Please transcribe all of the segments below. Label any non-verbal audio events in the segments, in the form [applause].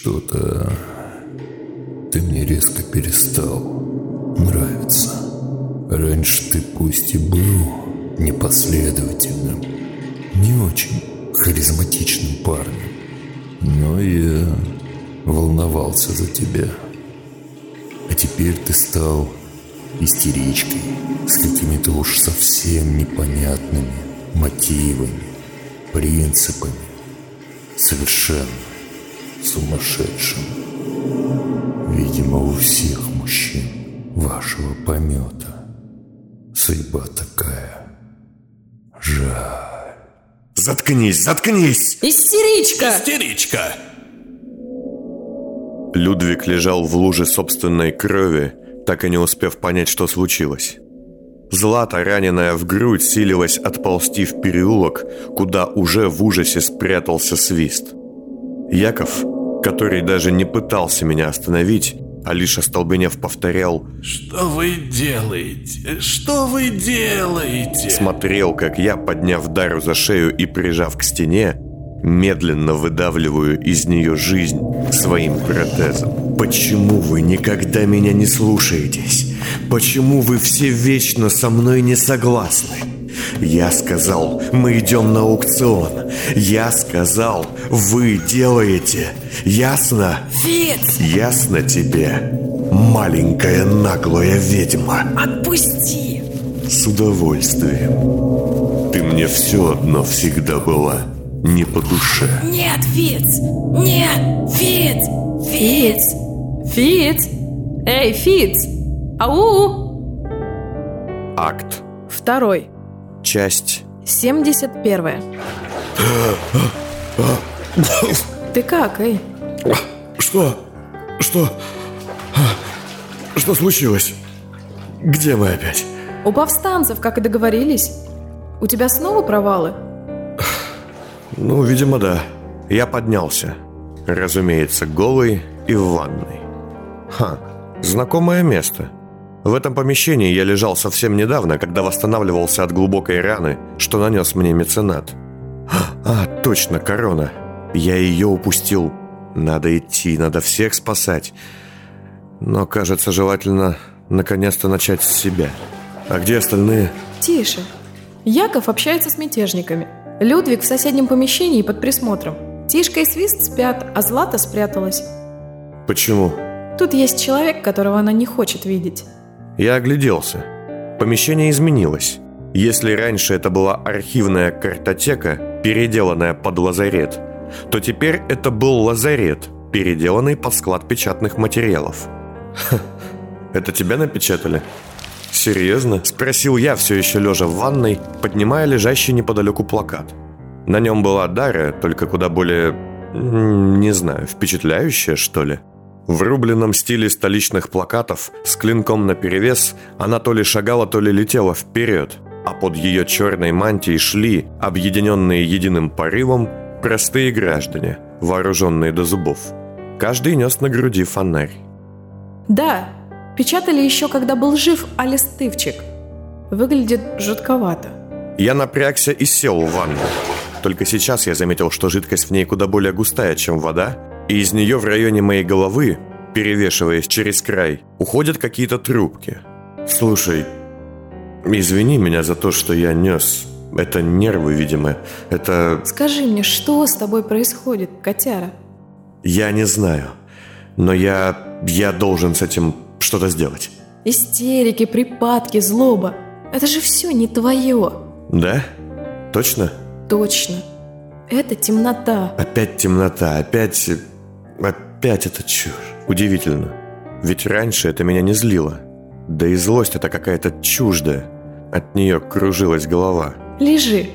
Что-то ты мне резко перестал нравиться. Раньше ты пусть и был непоследовательным, не очень харизматичным парнем, но я волновался за тебя. А теперь ты стал истеричкой с какими-то уж совсем непонятными мотивами, принципами. Совершенно сумасшедшим. Видимо, у всех мужчин вашего помета судьба такая. Жаль. Заткнись, заткнись! Истеричка! Истеричка! Людвиг лежал в луже собственной крови, так и не успев понять, что случилось. Злата, раненая в грудь, силилась отползти в переулок, куда уже в ужасе спрятался свист. Яков, который даже не пытался меня остановить, а лишь остолбенев повторял «Что вы делаете? Что вы делаете?» Смотрел, как я, подняв Дару за шею и прижав к стене, медленно выдавливаю из нее жизнь своим протезом. Почему вы никогда меня не слушаетесь? Почему вы все вечно со мной не согласны? Я сказал, мы идем на аукцион. Я сказал, вы делаете. Ясно? Фиц! Ясно тебе, маленькая наглая ведьма? Отпусти! С удовольствием. Ты мне все одно всегда была не по душе. Нет, Фиц! Нет! Фиц! Фиц! Фиц! Эй, Фиц! Ау! Акт. Второй. Часть. 71. Ты как, эй? Что? Что? Что случилось? Где мы опять? У повстанцев, как и договорились. У тебя снова провалы? Ну, видимо, да. Я поднялся. Разумеется, голый и в ванной. Ха, знакомое место. В этом помещении я лежал совсем недавно, когда восстанавливался от глубокой раны, что нанес мне меценат. А, точно, корона. Я ее упустил. Надо идти, надо всех спасать. Но, кажется, желательно наконец-то начать с себя. А где остальные? Тише. Яков общается с мятежниками. Людвиг в соседнем помещении под присмотром. Тишка и Свист спят, а Злата спряталась. Почему? Тут есть человек, которого она не хочет видеть. Я огляделся. Помещение изменилось. Если раньше это была архивная картотека, переделанная под лазарет, то теперь это был лазарет, переделанный под склад печатных материалов. Ха, [laughs] это тебя напечатали? Серьезно? Спросил я, все еще лежа в ванной, поднимая лежащий неподалеку плакат. На нем была Дара, только куда более... не знаю, впечатляющая, что ли? В рубленном стиле столичных плакатов с клинком наперевес она то ли шагала, то ли летела вперед, а под ее черной мантией шли, объединенные единым порывом, простые граждане, вооруженные до зубов. Каждый нес на груди фонарь. Да, печатали еще, когда был жив Алис Тывчик. Выглядит жутковато. Я напрягся и сел в ванну. Только сейчас я заметил, что жидкость в ней куда более густая, чем вода, и из нее в районе моей головы, перевешиваясь через край, уходят какие-то трубки. Слушай, извини меня за то, что я нес. Это нервы, видимо. Это... Скажи мне, что с тобой происходит, котяра? Я не знаю. Но я... я должен с этим что-то сделать. Истерики, припадки, злоба. Это же все не твое. Да? Точно? Точно. Это темнота. Опять темнота, опять... Опять это чушь. Удивительно. Ведь раньше это меня не злило. Да и злость это какая-то чуждая. От нее кружилась голова. Лежи.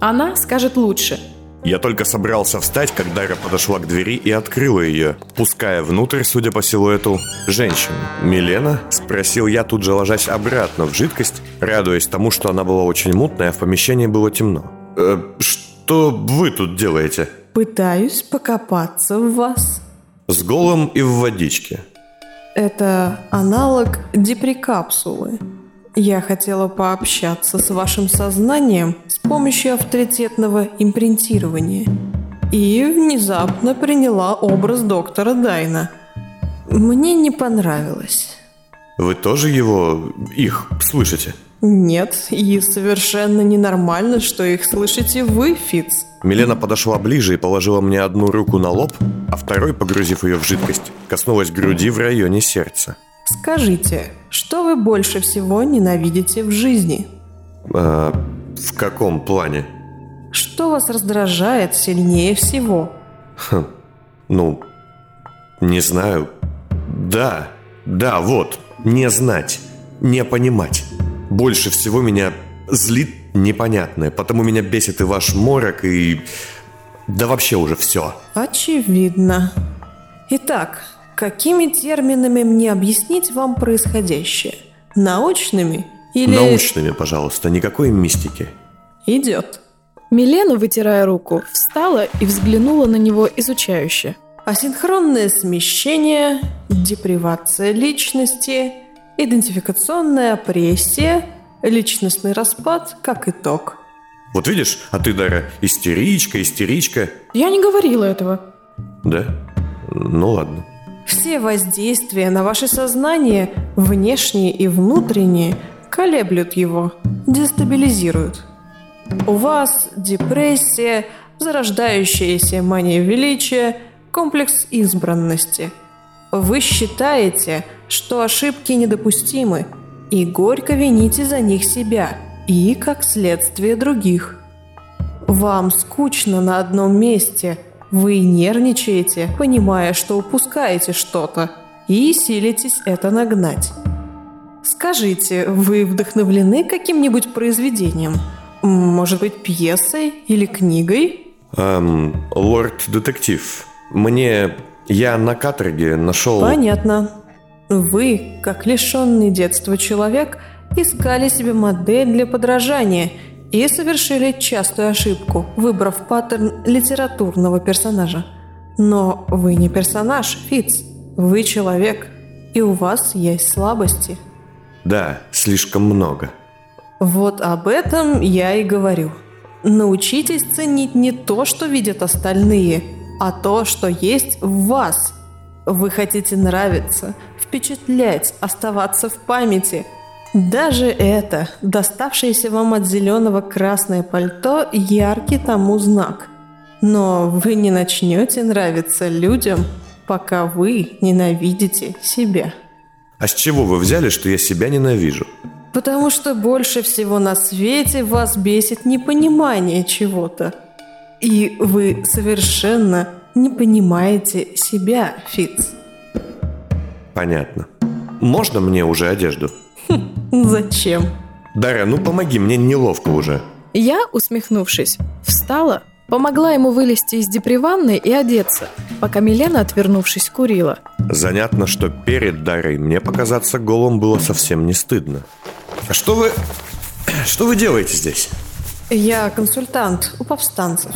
Она скажет лучше. Я только собрался встать, когда Дара подошла к двери и открыла ее, пуская внутрь, судя по силуэту, женщину. «Милена?» – спросил я, тут же ложась обратно в жидкость, радуясь тому, что она была очень мутная, а в помещении было темно. «Э, «Что вы тут делаете?» Пытаюсь покопаться в вас. С голым и в водичке. Это аналог деприкапсулы. Я хотела пообщаться с вашим сознанием с помощью авторитетного импринтирования. и внезапно приняла образ доктора Дайна. Мне не понравилось. Вы тоже его, их, слышите? Нет, и совершенно ненормально, что их слышите вы, Фиц. Милена подошла ближе и положила мне одну руку на лоб, а второй, погрузив ее в жидкость, коснулась груди в районе сердца. Скажите, что вы больше всего ненавидите в жизни? А, в каком плане? Что вас раздражает сильнее всего? Хм, ну, не знаю. Да, да, вот, не знать, не понимать. Больше всего меня злит непонятное, потому меня бесит и ваш морок, и... Да вообще уже все. Очевидно. Итак, какими терминами мне объяснить вам происходящее? Научными или... Научными, пожалуйста, никакой мистики. Идет. Милена, вытирая руку, встала и взглянула на него изучающе. Асинхронное смещение, депривация личности, идентификационная апрессия, личностный распад как итог. Вот видишь, а ты, Дара, истеричка, истеричка. Я не говорила этого. Да? Ну ладно. Все воздействия на ваше сознание, внешние и внутренние, колеблют его, дестабилизируют. У вас депрессия, зарождающаяся мания величия, комплекс избранности. Вы считаете, что ошибки недопустимы, и горько вините за них себя и, как следствие, других. Вам скучно на одном месте, вы нервничаете, понимая, что упускаете что-то, и силитесь это нагнать. Скажите, вы вдохновлены каким-нибудь произведением? Может быть, пьесой или книгой? Эм, лорд-детектив, мне... Я на каторге нашел... Понятно. Вы, как лишенный детства человек, искали себе модель для подражания и совершили частую ошибку, выбрав паттерн литературного персонажа. Но вы не персонаж, Фиц. Вы человек, и у вас есть слабости. Да, слишком много. Вот об этом я и говорю. Научитесь ценить не то, что видят остальные, а то, что есть в вас. Вы хотите нравиться, впечатлять, оставаться в памяти. Даже это, доставшееся вам от зеленого красное пальто, яркий тому знак. Но вы не начнете нравиться людям, пока вы ненавидите себя. А с чего вы взяли, что я себя ненавижу? Потому что больше всего на свете вас бесит непонимание чего-то. И вы совершенно не понимаете себя, Фиц. Понятно. Можно мне уже одежду? Зачем? Дарья, ну помоги, мне неловко уже. Я, усмехнувшись, встала, помогла ему вылезти из деприванной и одеться, пока Милена, отвернувшись, курила. Занятно, что перед Дарой мне показаться голым было совсем не стыдно. А что вы... [clears throat] Что вы делаете здесь? Я консультант у повстанцев.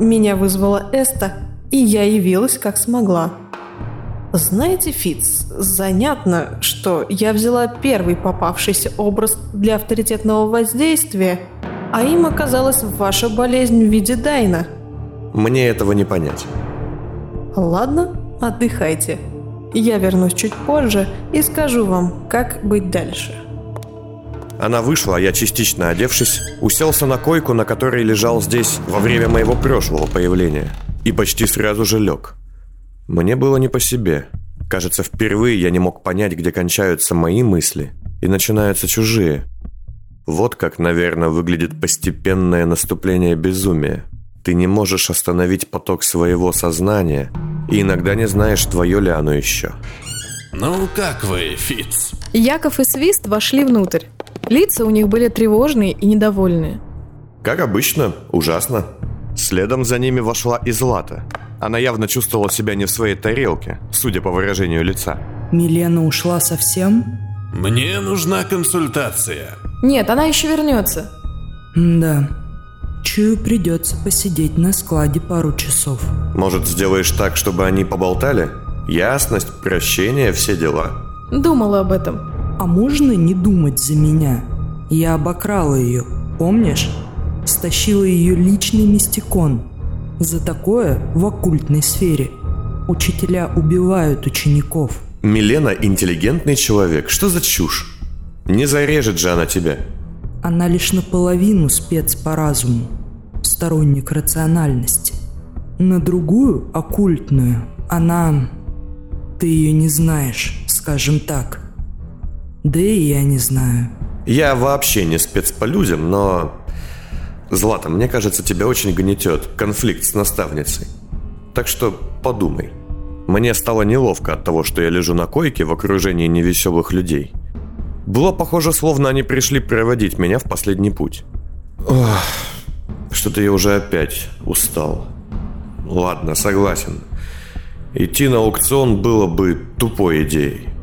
Меня вызвала Эста, и я явилась как смогла. Знаете, Фиц, занятно, что я взяла первый попавшийся образ для авторитетного воздействия, а им оказалась ваша болезнь в виде Дайна. Мне этого не понять. Ладно, отдыхайте. Я вернусь чуть позже и скажу вам, как быть дальше. Она вышла, а я, частично одевшись, уселся на койку, на которой лежал здесь во время моего прошлого появления, и почти сразу же лег. Мне было не по себе. Кажется, впервые я не мог понять, где кончаются мои мысли и начинаются чужие. Вот как, наверное, выглядит постепенное наступление безумия. Ты не можешь остановить поток своего сознания, и иногда не знаешь, твое ли оно еще. Ну, как вы, Фиц? Яков и Свист вошли внутрь. Лица у них были тревожные и недовольные. Как обычно, ужасно. Следом за ними вошла и Злата. Она явно чувствовала себя не в своей тарелке, судя по выражению лица. Милена ушла совсем? Мне нужна консультация. Нет, она еще вернется. Да. Чую, придется посидеть на складе пару часов. Может, сделаешь так, чтобы они поболтали? Ясность, прощение, все дела. Думала об этом. А можно не думать за меня? Я обокрала ее, помнишь? Стащила ее личный мистикон. За такое в оккультной сфере учителя убивают учеников. Милена интеллигентный человек. Что за чушь? Не зарежет же она тебя. Она лишь наполовину спец по разуму, сторонник рациональности. На другую, оккультную, она... Ты ее не знаешь, скажем так. Да и я не знаю. Я вообще не спец по людям, но... Злата, мне кажется, тебя очень гнетет конфликт с наставницей. Так что подумай. Мне стало неловко от того, что я лежу на койке в окружении невеселых людей. Было похоже, словно они пришли проводить меня в последний путь. Что-то я уже опять устал. Ладно, согласен. Идти на аукцион было бы тупой идеей.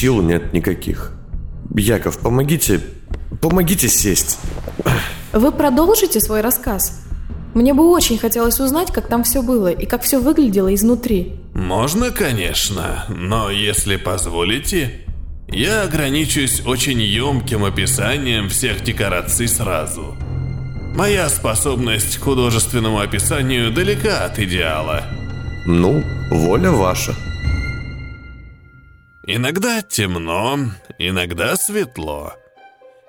Сил нет никаких. Яков, помогите... Помогите сесть. Вы продолжите свой рассказ? Мне бы очень хотелось узнать, как там все было и как все выглядело изнутри. Можно, конечно, но если позволите, я ограничусь очень емким описанием всех декораций сразу. Моя способность к художественному описанию далека от идеала. Ну, воля ваша. Иногда темно, иногда светло.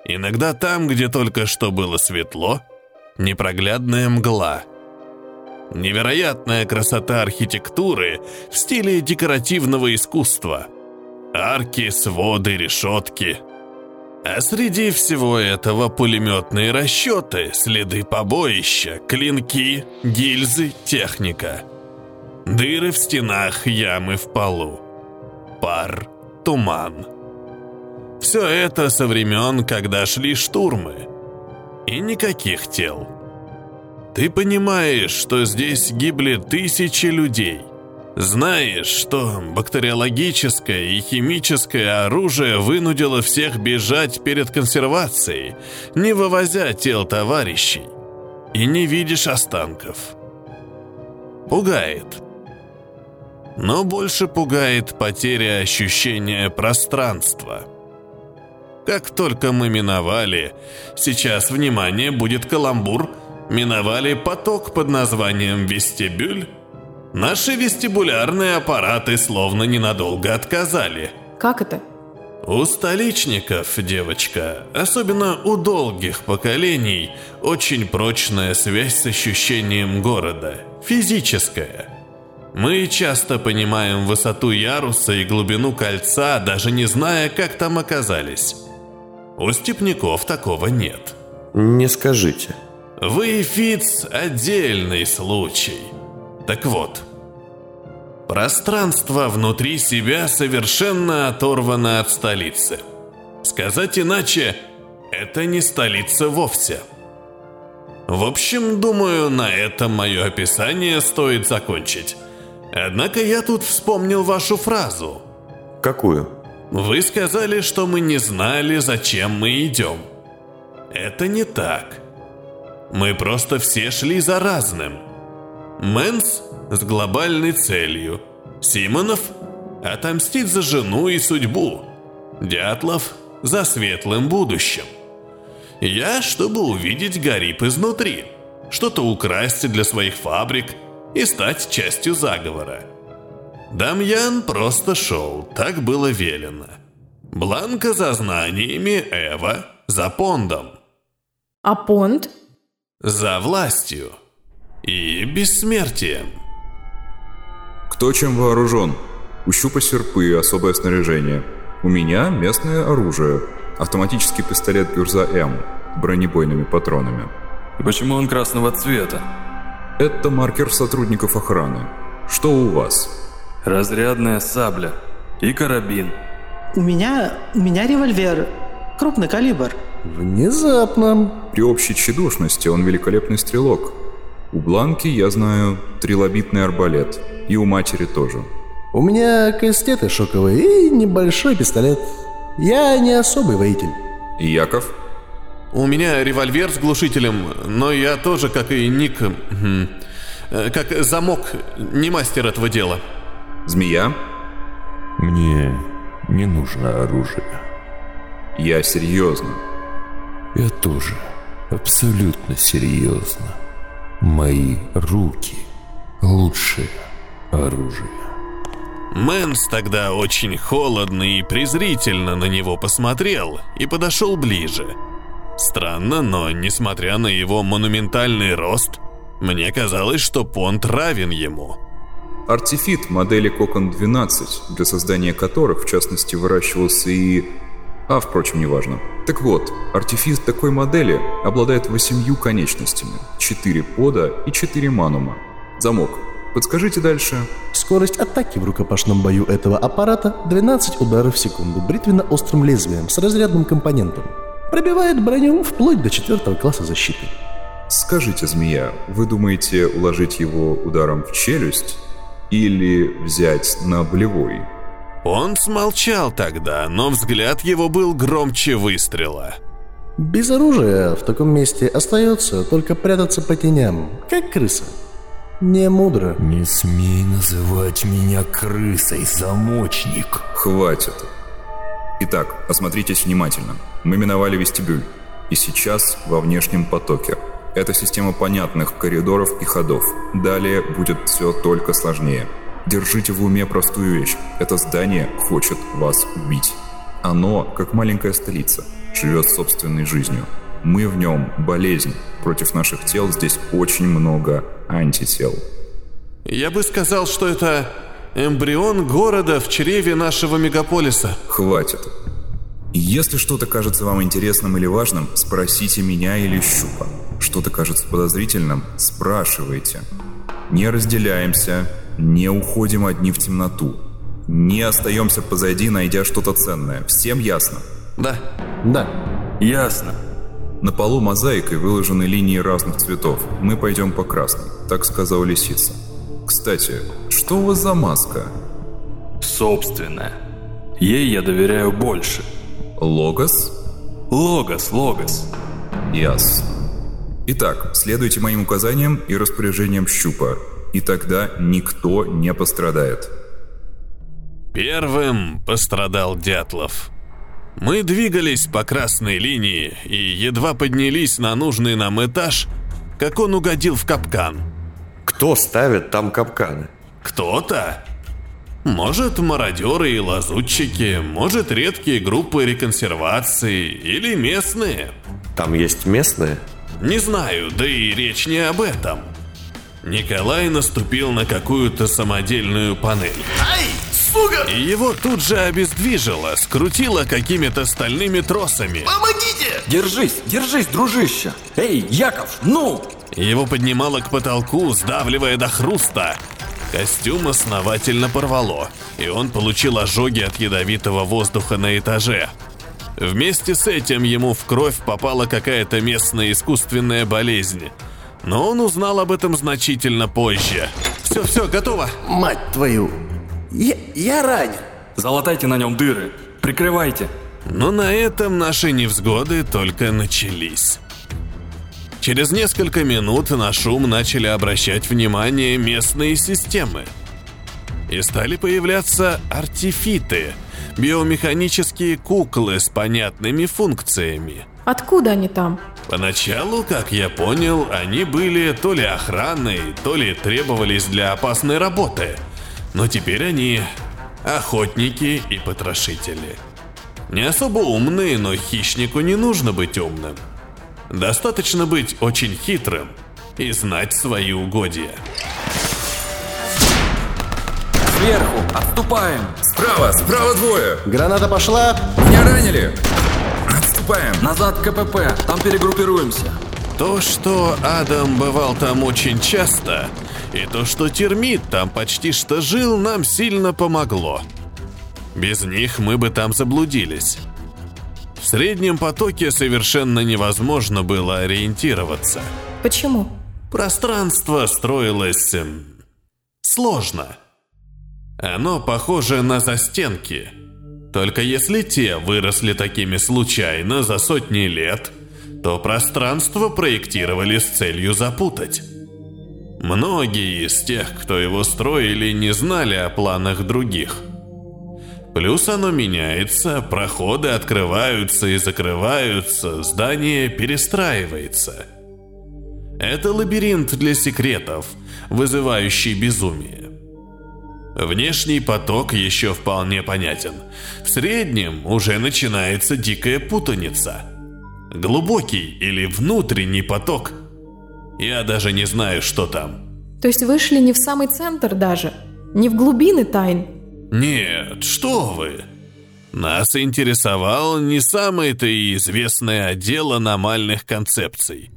Иногда там, где только что было светло, непроглядная мгла. Невероятная красота архитектуры в стиле декоративного искусства. Арки, своды, решетки. А среди всего этого пулеметные расчеты, следы побоища, клинки, гильзы, техника. Дыры в стенах, ямы в полу. Пар, туман. Все это со времен, когда шли штурмы. И никаких тел. Ты понимаешь, что здесь гибли тысячи людей. Знаешь, что бактериологическое и химическое оружие вынудило всех бежать перед консервацией, не вывозя тел товарищей. И не видишь останков. Пугает. Но больше пугает потеря ощущения пространства. Как только мы миновали, сейчас, внимание, будет каламбур, миновали поток под названием «Вестибюль», наши вестибулярные аппараты словно ненадолго отказали. Как это? У столичников, девочка, особенно у долгих поколений, очень прочная связь с ощущением города, физическая. Мы часто понимаем высоту яруса и глубину кольца, даже не зная, как там оказались. У степняков такого нет. Не скажите. Вы, Фиц, отдельный случай. Так вот, пространство внутри себя совершенно оторвано от столицы. Сказать иначе, это не столица вовсе. В общем, думаю, на этом мое описание стоит закончить. Однако я тут вспомнил вашу фразу. Какую? Вы сказали, что мы не знали, зачем мы идем. Это не так. Мы просто все шли за разным. Мэнс с глобальной целью. Симонов отомстить за жену и судьбу. Дятлов за светлым будущим. Я, чтобы увидеть Гарип изнутри, что-то украсть для своих фабрик и стать частью заговора. Дамьян просто шел, так было велено. Бланка за знаниями, Эва за пондом. А понт? За властью и бессмертием. Кто чем вооружен? У щупа серпы, особое снаряжение. У меня местное оружие. Автоматический пистолет Гюрза М с бронебойными патронами. И почему он красного цвета? Это маркер сотрудников охраны. Что у вас? Разрядная сабля и карабин. У меня... у меня револьвер. Крупный калибр. Внезапно. При общей тщедушности он великолепный стрелок. У Бланки, я знаю, трилобитный арбалет. И у матери тоже. У меня кастеты шоковые и небольшой пистолет. Я не особый воитель. И Яков? У меня револьвер с глушителем, но я тоже, как и Ник, э, как замок, не мастер этого дела. Змея? Мне не нужно оружие. Я серьезно. Я тоже. Абсолютно серьезно. Мои руки – лучшее оружие. Мэнс тогда очень холодно и презрительно на него посмотрел и подошел ближе. Странно, но несмотря на его монументальный рост, мне казалось, что Понт равен ему. Артифит модели Кокон 12, для создания которых, в частности, выращивался и... А, впрочем, неважно. Так вот, артифит такой модели обладает восемью конечностями, 4 пода и 4 манума. Замок. Подскажите дальше. Скорость атаки в рукопашном бою этого аппарата 12 ударов в секунду бритвенно-острым лезвием с разрядным компонентом. Пробивает броню вплоть до четвертого класса защиты. Скажите, змея, вы думаете уложить его ударом в челюсть или взять на болевой? Он смолчал тогда, но взгляд его был громче выстрела. Без оружия в таком месте остается только прятаться по теням, как крыса. Не мудро. Не смей называть меня крысой, замочник. Хватит. Итак, осмотритесь внимательно. Мы миновали вестибюль. И сейчас во внешнем потоке. Это система понятных коридоров и ходов. Далее будет все только сложнее. Держите в уме простую вещь. Это здание хочет вас убить. Оно, как маленькая столица, живет собственной жизнью. Мы в нем болезнь. Против наших тел здесь очень много антител. Я бы сказал, что это эмбрион города в чреве нашего мегаполиса. Хватит. Если что-то кажется вам интересным или важным, спросите меня или Щупа. Что-то кажется подозрительным, спрашивайте. Не разделяемся, не уходим одни в темноту. Не остаемся позади, найдя что-то ценное. Всем ясно? Да. Да. Ясно. На полу мозаикой выложены линии разных цветов. Мы пойдем по красным, так сказала лисица. Кстати, что у вас за маска? Собственная. Ей я доверяю больше. Логос? Логос, логос. Ясно. Итак, следуйте моим указаниям и распоряжениям щупа, и тогда никто не пострадает. Первым пострадал Дятлов. Мы двигались по красной линии и едва поднялись на нужный нам этаж, как он угодил в капкан. Кто ставит там капканы? Кто-то? Может, мародеры и лазутчики, может, редкие группы реконсервации или местные. Там есть местные? Не знаю, да и речь не об этом. Николай наступил на какую-то самодельную панель. Ай, сука! И его тут же обездвижило, скрутило какими-то стальными тросами. Помогите! Держись, держись, дружище! Эй, Яков, ну! Его поднимало к потолку, сдавливая до хруста. Костюм основательно порвало, и он получил ожоги от ядовитого воздуха на этаже. Вместе с этим ему в кровь попала какая-то местная искусственная болезнь. Но он узнал об этом значительно позже. Все, все, готово. Мать твою! Я, я ранен. Залатайте на нем дыры. Прикрывайте. Но на этом наши невзгоды только начались. Через несколько минут на шум начали обращать внимание местные системы. И стали появляться артефиты, биомеханические куклы с понятными функциями. Откуда они там? Поначалу, как я понял, они были то ли охраной, то ли требовались для опасной работы. Но теперь они охотники и потрошители. Не особо умные, но хищнику не нужно быть умным. Достаточно быть очень хитрым и знать свои угодья. Сверху, отступаем. Справа, справа двое. Граната пошла. Меня ранили. Отступаем. Назад к КПП, там перегруппируемся. То, что Адам бывал там очень часто, и то, что термит там почти что жил, нам сильно помогло. Без них мы бы там заблудились. В среднем потоке совершенно невозможно было ориентироваться. Почему? Пространство строилось эм, сложно. Оно похоже на застенки. Только если те выросли такими случайно за сотни лет, то пространство проектировали с целью запутать. Многие из тех, кто его строили, не знали о планах других. Плюс оно меняется, проходы открываются и закрываются, здание перестраивается. Это лабиринт для секретов, вызывающий безумие. Внешний поток еще вполне понятен. В среднем уже начинается дикая путаница. Глубокий или внутренний поток. Я даже не знаю, что там. То есть вышли не в самый центр даже? Не в глубины тайн? Нет, что вы. Нас интересовал не самый-то и известный отдел аномальных концепций.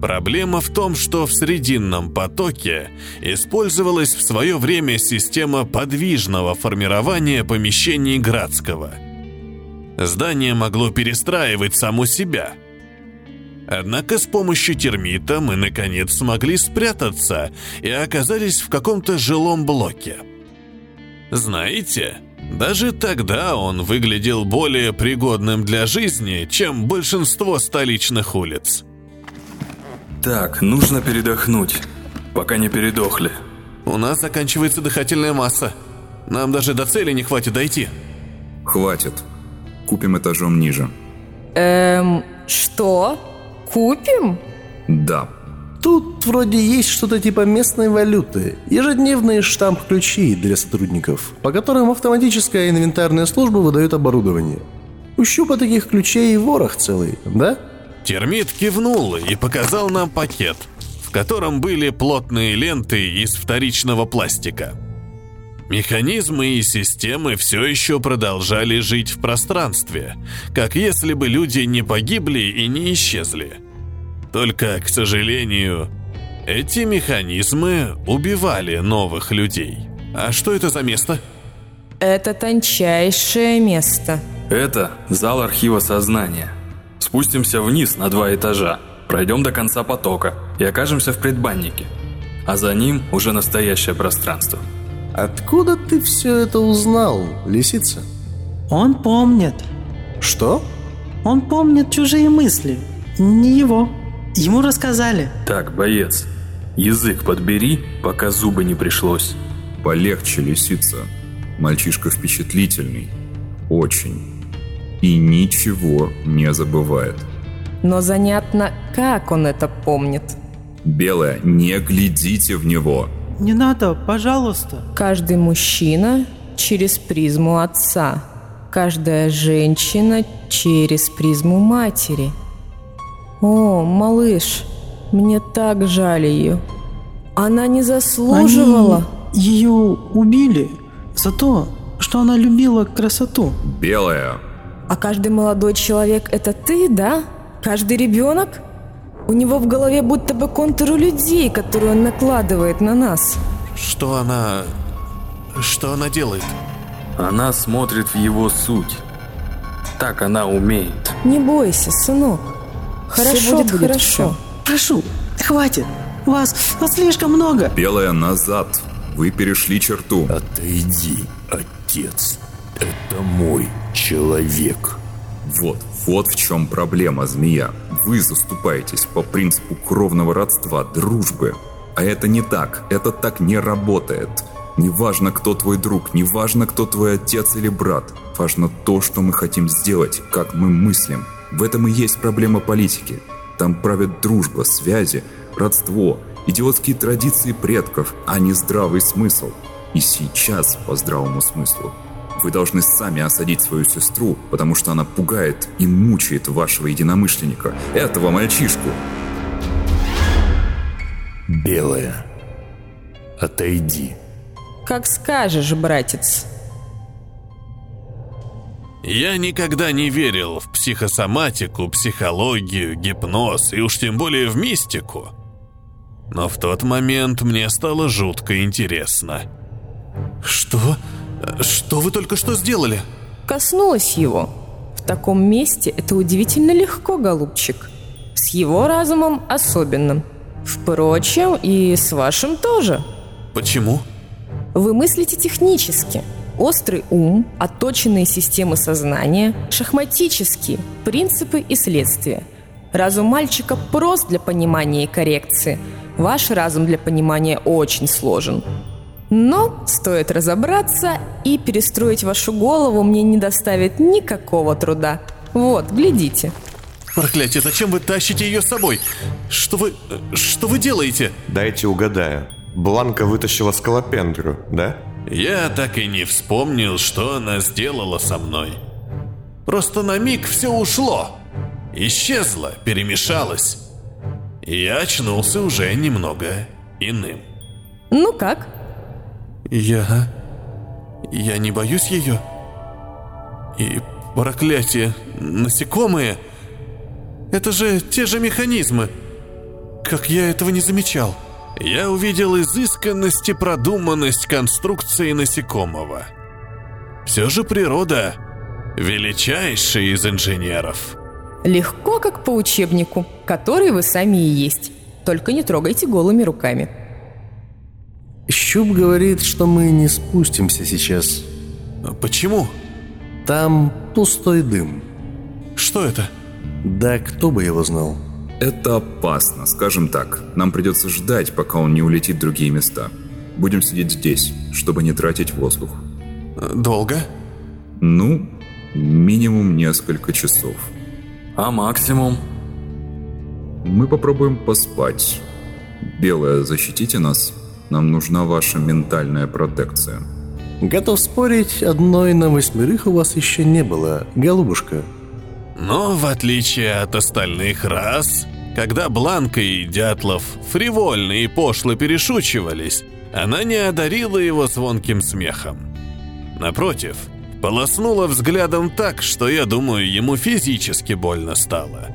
Проблема в том, что в срединном потоке использовалась в свое время система подвижного формирования помещений Градского. Здание могло перестраивать само себя. Однако с помощью термита мы наконец смогли спрятаться и оказались в каком-то жилом блоке. Знаете, даже тогда он выглядел более пригодным для жизни, чем большинство столичных улиц. Так, нужно передохнуть, пока не передохли. У нас заканчивается дыхательная масса. Нам даже до цели не хватит дойти. Хватит. Купим этажом ниже. Эм, что? Купим? Да. Тут вроде есть что-то типа местной валюты. Ежедневные штамп-ключи для сотрудников, по которым автоматическая инвентарная служба выдает оборудование. У щупа таких ключей ворох целый, да? Термит кивнул и показал нам пакет, в котором были плотные ленты из вторичного пластика. Механизмы и системы все еще продолжали жить в пространстве, как если бы люди не погибли и не исчезли. Только, к сожалению, эти механизмы убивали новых людей. А что это за место? Это тончайшее место. Это зал архива сознания. Спустимся вниз на два этажа, пройдем до конца потока и окажемся в предбаннике. А за ним уже настоящее пространство. Откуда ты все это узнал, лисица? Он помнит. Что? Он помнит чужие мысли, не его. Ему рассказали. Так, боец, язык подбери, пока зубы не пришлось. Полегче, лисица. Мальчишка впечатлительный. Очень. И ничего не забывает. Но занятно, как он это помнит. Белая, не глядите в него. Не надо, пожалуйста. Каждый мужчина через призму отца. Каждая женщина через призму матери. О, малыш, мне так жаль ее. Она не заслуживала. Они ее убили за то, что она любила красоту. Белая. А каждый молодой человек это ты, да? Каждый ребенок? У него в голове будто бы контуры людей, которые он накладывает на нас. Что она... Что она делает? Она смотрит в его суть. Так она умеет. Не бойся, сынок. Хорошо Всё будет, будет хорошо. Прошу, хватит. Вас, вас слишком много. Белая назад. Вы перешли черту. Отойди, отец. Это мой человек. Вот, вот в чем проблема, змея. Вы заступаетесь по принципу кровного родства, дружбы. А это не так, это так не работает. Неважно, кто твой друг, неважно, кто твой отец или брат. Важно то, что мы хотим сделать, как мы мыслим. В этом и есть проблема политики. Там правят дружба, связи, родство, идиотские традиции предков, а не здравый смысл. И сейчас по здравому смыслу. Вы должны сами осадить свою сестру, потому что она пугает и мучает вашего единомышленника, этого мальчишку. Белая, отойди. Как скажешь, братец. Я никогда не верил в психосоматику, психологию, гипноз и уж тем более в мистику. Но в тот момент мне стало жутко интересно. Что? Что вы только что сделали? Коснулась его. В таком месте это удивительно легко, голубчик. С его разумом особенным. Впрочем, и с вашим тоже. Почему? Вы мыслите технически. Острый ум, отточенные системы сознания, шахматические принципы и следствия. Разум мальчика прост для понимания и коррекции. Ваш разум для понимания очень сложен. Но стоит разобраться и перестроить вашу голову мне не доставит никакого труда. Вот, глядите. Проклятие, зачем вы тащите ее с собой? Что вы... что вы делаете? Дайте угадаю. Бланка вытащила скалопендру, да? Я так и не вспомнил, что она сделала со мной. Просто на миг все ушло. Исчезло, перемешалось. И я очнулся уже немного иным. Ну как? Я... Я не боюсь ее. И проклятие, насекомые... Это же те же механизмы. Как я этого не замечал. Я увидел изысканность и продуманность конструкции насекомого. Все же природа величайший из инженеров. Легко, как по учебнику, который вы сами и есть. Только не трогайте голыми руками. Щуп говорит, что мы не спустимся сейчас. Почему? Там пустой дым. Что это? Да кто бы его знал. Это опасно, скажем так. Нам придется ждать, пока он не улетит в другие места. Будем сидеть здесь, чтобы не тратить воздух. Долго? Ну, минимум несколько часов. А максимум? Мы попробуем поспать. Белая, защитите нас. Нам нужна ваша ментальная протекция. Готов спорить, одной на восьмерых у вас еще не было, голубушка. Но в отличие от остальных рас, когда Бланка и Дятлов фривольно и пошло перешучивались, она не одарила его звонким смехом. Напротив, полоснула взглядом так, что, я думаю, ему физически больно стало.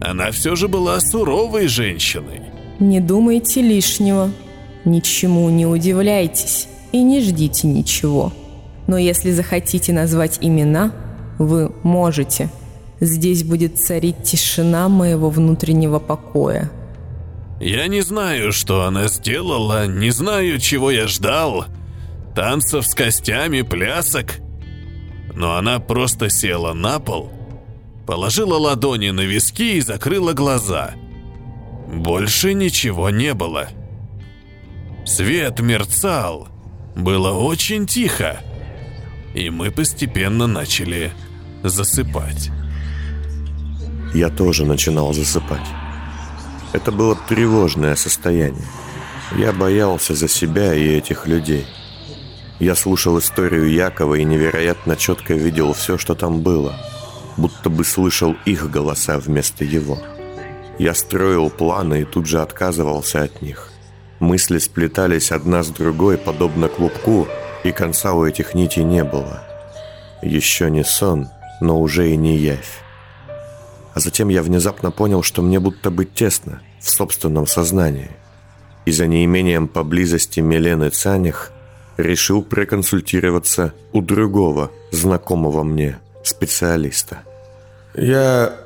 Она все же была суровой женщиной. Не думайте лишнего. Ничему не удивляйтесь и не ждите ничего. Но если захотите назвать имена, вы можете – Здесь будет царить тишина моего внутреннего покоя. Я не знаю, что она сделала, не знаю, чего я ждал. Танцев с костями, плясок. Но она просто села на пол, положила ладони на виски и закрыла глаза. Больше ничего не было. Свет мерцал. Было очень тихо. И мы постепенно начали засыпать я тоже начинал засыпать. Это было тревожное состояние. Я боялся за себя и этих людей. Я слушал историю Якова и невероятно четко видел все, что там было, будто бы слышал их голоса вместо его. Я строил планы и тут же отказывался от них. Мысли сплетались одна с другой, подобно клубку, и конца у этих нитей не было. Еще не сон, но уже и не явь. А затем я внезапно понял, что мне будто бы тесно в собственном сознании. И за неимением поблизости Милены Цанях решил проконсультироваться у другого, знакомого мне специалиста. «Я...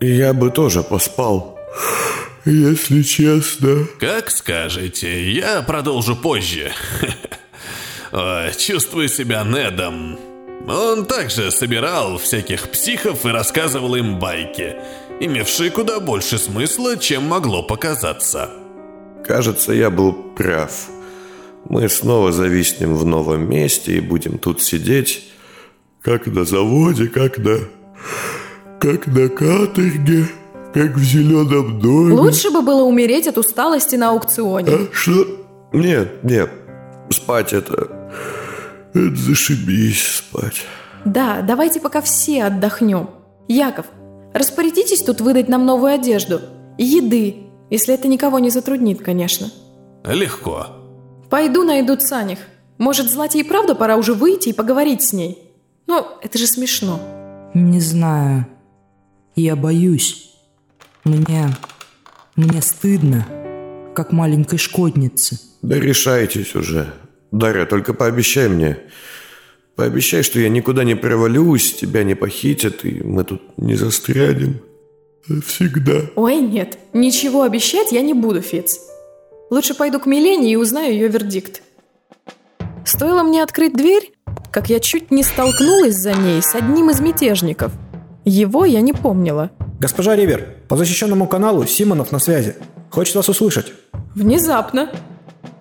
я бы тоже поспал, если честно». «Как скажете, я продолжу позже. [laughs] Чувствую себя Недом». Он также собирал всяких психов и рассказывал им байки, имевшие куда больше смысла, чем могло показаться. Кажется, я был прав. Мы снова зависнем в новом месте и будем тут сидеть, как на заводе, как на... как на каторге, как в зеленом доме. Лучше бы было умереть от усталости на аукционе. А, что? Нет, нет, спать это... Это зашибись спать. Да, давайте пока все отдохнем. Яков, распорядитесь тут выдать нам новую одежду. Еды, если это никого не затруднит, конечно. Легко. Пойду найду Цанях. Может, Злате и правда пора уже выйти и поговорить с ней? Ну, это же смешно. Не знаю. Я боюсь. Мне... Мне стыдно, как маленькой шкоднице. Да решайтесь уже. Дарья, только пообещай мне. Пообещай, что я никуда не провалюсь, тебя не похитят, и мы тут не застрянем. Всегда. Ой, нет. Ничего обещать я не буду, Фиц. Лучше пойду к Милене и узнаю ее вердикт. Стоило мне открыть дверь, как я чуть не столкнулась за ней с одним из мятежников. Его я не помнила. Госпожа Ривер, по защищенному каналу Симонов на связи. Хочет вас услышать. Внезапно.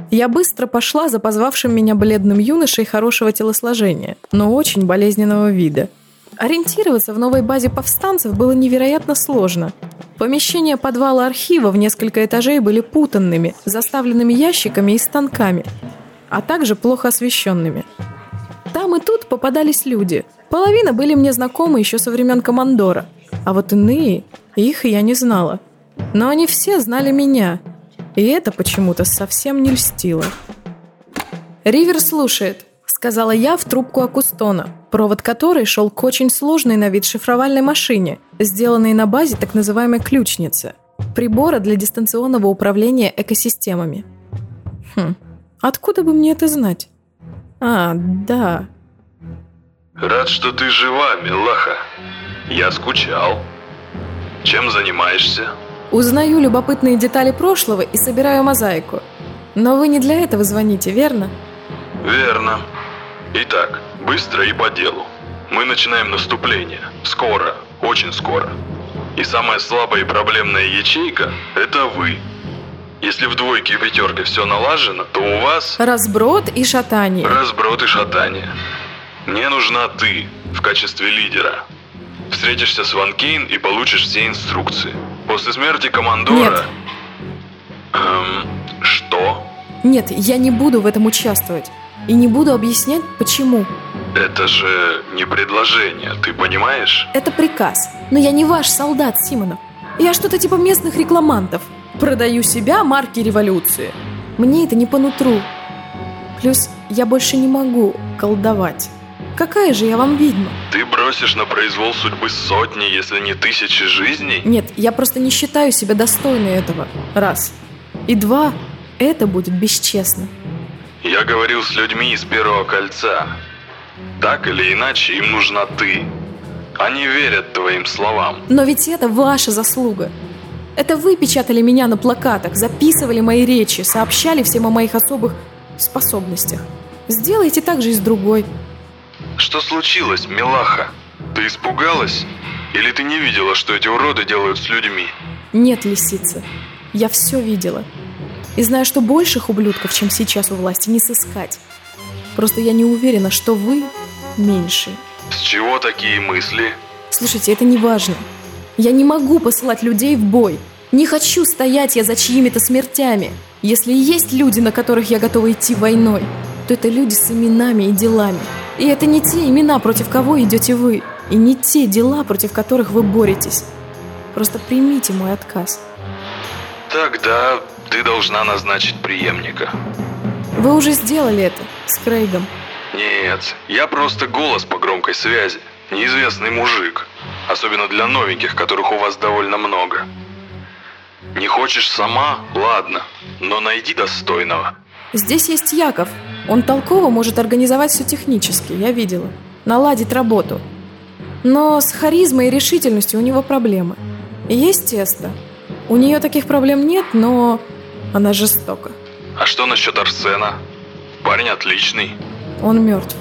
Я быстро пошла за позвавшим меня бледным юношей хорошего телосложения, но очень болезненного вида. Ориентироваться в новой базе повстанцев было невероятно сложно. Помещения подвала архива в несколько этажей были путанными, заставленными ящиками и станками, а также плохо освещенными. Там и тут попадались люди. Половина были мне знакомы еще со времен командора, а вот иные, их я не знала. Но они все знали меня, и это почему-то совсем не льстило. «Ривер слушает», — сказала я в трубку Акустона, провод которой шел к очень сложной на вид шифровальной машине, сделанной на базе так называемой ключницы, прибора для дистанционного управления экосистемами. Хм, откуда бы мне это знать? А, да. Рад, что ты жива, милаха. Я скучал. Чем занимаешься? Узнаю любопытные детали прошлого и собираю мозаику. Но вы не для этого звоните, верно? Верно. Итак, быстро и по делу. Мы начинаем наступление. Скоро, очень скоро. И самая слабая и проблемная ячейка – это вы. Если в двойке и пятерке все налажено, то у вас... Разброд и шатание. Разброд и шатание. Мне нужна ты в качестве лидера. Встретишься с Ван Кейн и получишь все инструкции. После смерти командора... Нет. Эм, что? Нет, я не буду в этом участвовать. И не буду объяснять, почему. Это же не предложение, ты понимаешь? Это приказ. Но я не ваш солдат, Симонов. Я что-то типа местных рекламантов. Продаю себя марки революции. Мне это не по нутру. Плюс я больше не могу колдовать. Какая же я вам ведьма? Ты бросишь на произвол судьбы сотни, если не тысячи жизней? Нет, я просто не считаю себя достойной этого. Раз. И два, это будет бесчестно. Я говорил с людьми из Первого Кольца. Так или иначе, им нужна ты. Они верят твоим словам. Но ведь это ваша заслуга. Это вы печатали меня на плакатах, записывали мои речи, сообщали всем о моих особых способностях. Сделайте так же и с другой. Что случилось, милаха? Ты испугалась? Или ты не видела, что эти уроды делают с людьми? Нет, лисица. Я все видела. И знаю, что больших ублюдков, чем сейчас у власти, не сыскать. Просто я не уверена, что вы меньше. С чего такие мысли? Слушайте, это не важно. Я не могу посылать людей в бой. Не хочу стоять я за чьими-то смертями. Если есть люди, на которых я готова идти войной, то это люди с именами и делами. И это не те имена, против кого идете вы, и не те дела, против которых вы боретесь. Просто примите мой отказ. Тогда ты должна назначить преемника. Вы уже сделали это с Крейгом. Нет, я просто голос по громкой связи. Неизвестный мужик. Особенно для новеньких, которых у вас довольно много. Не хочешь сама? Ладно. Но найди достойного. Здесь есть Яков. Он толково может организовать все технически, я видела. Наладить работу. Но с харизмой и решительностью у него проблемы. Есть Теста. У нее таких проблем нет, но она жестока. А что насчет Арсена? Парень отличный. Он мертв.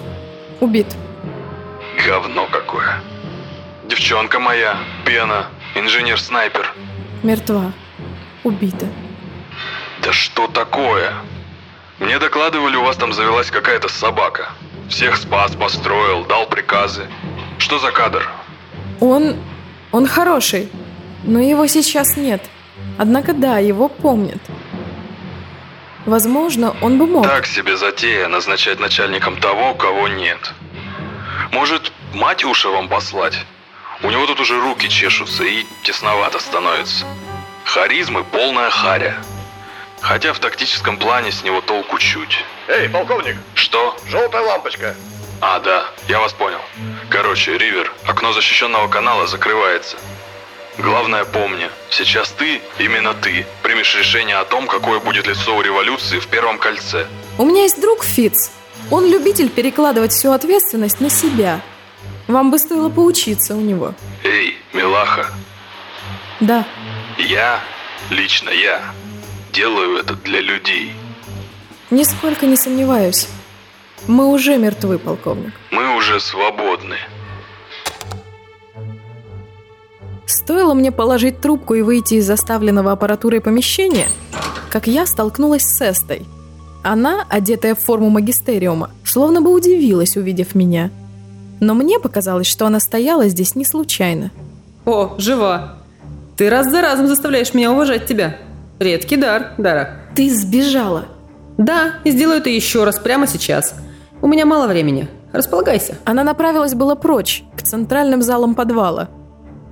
Убит. Говно какое. Девчонка моя, Пена, инженер-снайпер. Мертва. Убита. Да что такое? Мне докладывали, у вас там завелась какая-то собака. Всех спас, построил, дал приказы. Что за кадр? Он... он хороший, но его сейчас нет. Однако да, его помнят. Возможно, он бы мог. Так себе затея назначать начальником того, кого нет. Может, Матюша вам послать? У него тут уже руки чешутся и тесновато становится. Харизмы полная харя. Хотя в тактическом плане с него толку чуть. Эй, полковник! Что? Желтая лампочка. А, да, я вас понял. Короче, Ривер, окно защищенного канала закрывается. Главное помни, сейчас ты, именно ты, примешь решение о том, какое будет лицо у революции в Первом кольце. У меня есть друг Фиц. Он любитель перекладывать всю ответственность на себя. Вам бы стоило поучиться у него. Эй, милаха. Да. Я, лично я, делаю это для людей. Нисколько не сомневаюсь. Мы уже мертвы, полковник. Мы уже свободны. Стоило мне положить трубку и выйти из заставленного аппаратурой помещения, как я столкнулась с Эстой. Она, одетая в форму магистериума, словно бы удивилась, увидев меня. Но мне показалось, что она стояла здесь не случайно. О, жива. Ты раз за разом заставляешь меня уважать тебя. Редкий дар, Дара. Ты сбежала. Да, и сделаю это еще раз прямо сейчас. У меня мало времени. Располагайся. Она направилась было прочь, к центральным залам подвала.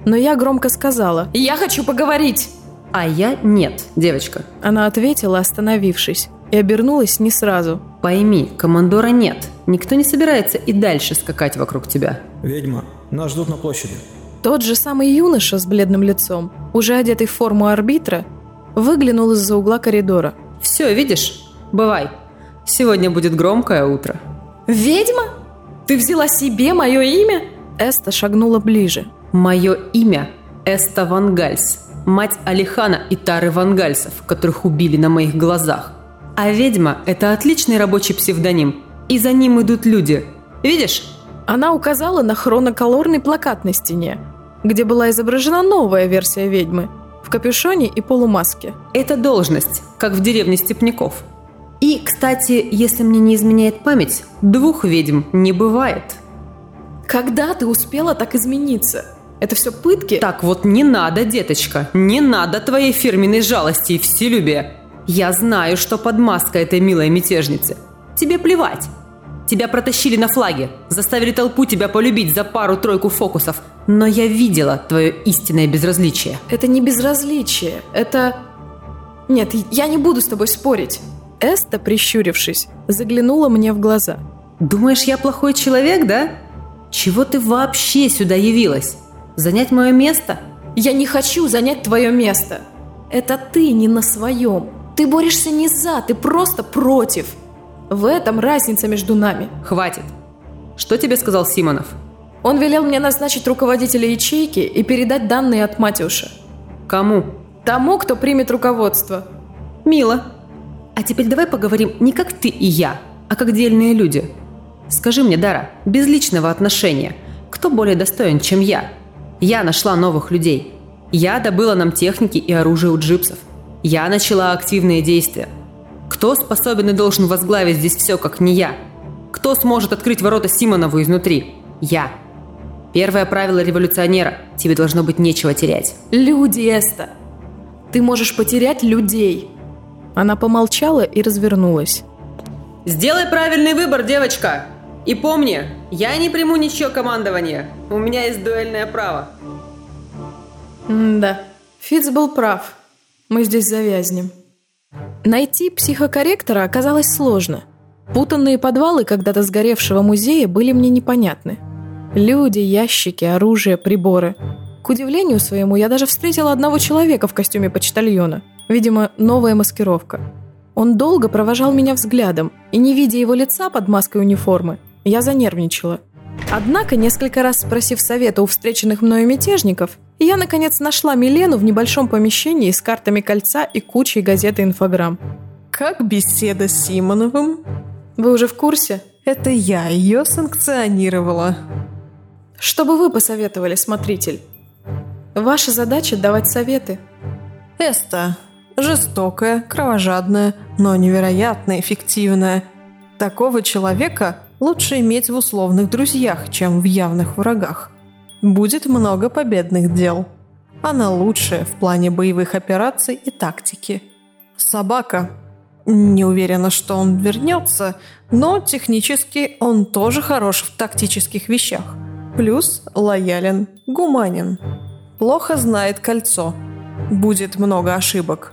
Но я громко сказала «Я хочу поговорить!» А я нет, девочка. Она ответила, остановившись, и обернулась не сразу. Пойми, командора нет. Никто не собирается и дальше скакать вокруг тебя. Ведьма, нас ждут на площади. Тот же самый юноша с бледным лицом, уже одетый в форму арбитра, выглянул из-за угла коридора. Все, видишь? Бывай. Сегодня будет громкое утро. Ведьма? Ты взяла себе мое имя? Эста шагнула ближе. Мое имя Эста Вангальс, мать Алихана и Тары Вангальсов, которых убили на моих глазах. А ведьма – это отличный рабочий псевдоним, и за ним идут люди. Видишь? Она указала на хроноколорный плакат на стене, где была изображена новая версия ведьмы в капюшоне и полумаске. Это должность, как в деревне Степняков. И, кстати, если мне не изменяет память, двух ведьм не бывает. Когда ты успела так измениться? Это все пытки? Так вот не надо, деточка, не надо твоей фирменной жалости и вселюбия. Я знаю, что под маской этой милой мятежницы. Тебе плевать. Тебя протащили на флаге, заставили толпу тебя полюбить за пару-тройку фокусов. Но я видела твое истинное безразличие. Это не безразличие, это... Нет, я не буду с тобой спорить. Эста, прищурившись, заглянула мне в глаза. Думаешь, я плохой человек, да? Чего ты вообще сюда явилась? Занять мое место? Я не хочу занять твое место. Это ты не на своем. Ты борешься не за, ты просто против. В этом разница между нами. Хватит. Что тебе сказал Симонов? Он велел мне назначить руководителя ячейки и передать данные от Матюша. Кому? Тому, кто примет руководство. Мило. А теперь давай поговорим не как ты и я, а как дельные люди. Скажи мне, Дара, без личного отношения, кто более достоин, чем я? Я нашла новых людей. Я добыла нам техники и оружие у джипсов. Я начала активные действия. Кто способен и должен возглавить здесь все, как не я? Кто сможет открыть ворота Симонову изнутри? Я. Первое правило революционера – тебе должно быть нечего терять. Люди, Эста. Ты можешь потерять людей. Она помолчала и развернулась. Сделай правильный выбор, девочка. И помни, я не приму ничего командования. У меня есть дуэльное право. М да, Фиц был прав. Мы здесь завязнем. Найти психокорректора оказалось сложно. Путанные подвалы когда-то сгоревшего музея были мне непонятны. Люди, ящики, оружие, приборы. К удивлению своему, я даже встретила одного человека в костюме почтальона. Видимо, новая маскировка. Он долго провожал меня взглядом, и не видя его лица под маской униформы, я занервничала. Однако, несколько раз спросив совета у встреченных мною мятежников, я, наконец, нашла Милену в небольшом помещении с картами кольца и кучей газет и инфограмм. Как беседа с Симоновым? Вы уже в курсе? Это я ее санкционировала. Что бы вы посоветовали, смотритель? Ваша задача – давать советы. Эста. Жестокая, кровожадная, но невероятно эффективная. Такого человека лучше иметь в условных друзьях, чем в явных врагах. Будет много победных дел. Она лучшая в плане боевых операций и тактики. Собака. Не уверена, что он вернется, но технически он тоже хорош в тактических вещах. Плюс лоялен, гуманен. Плохо знает кольцо. Будет много ошибок.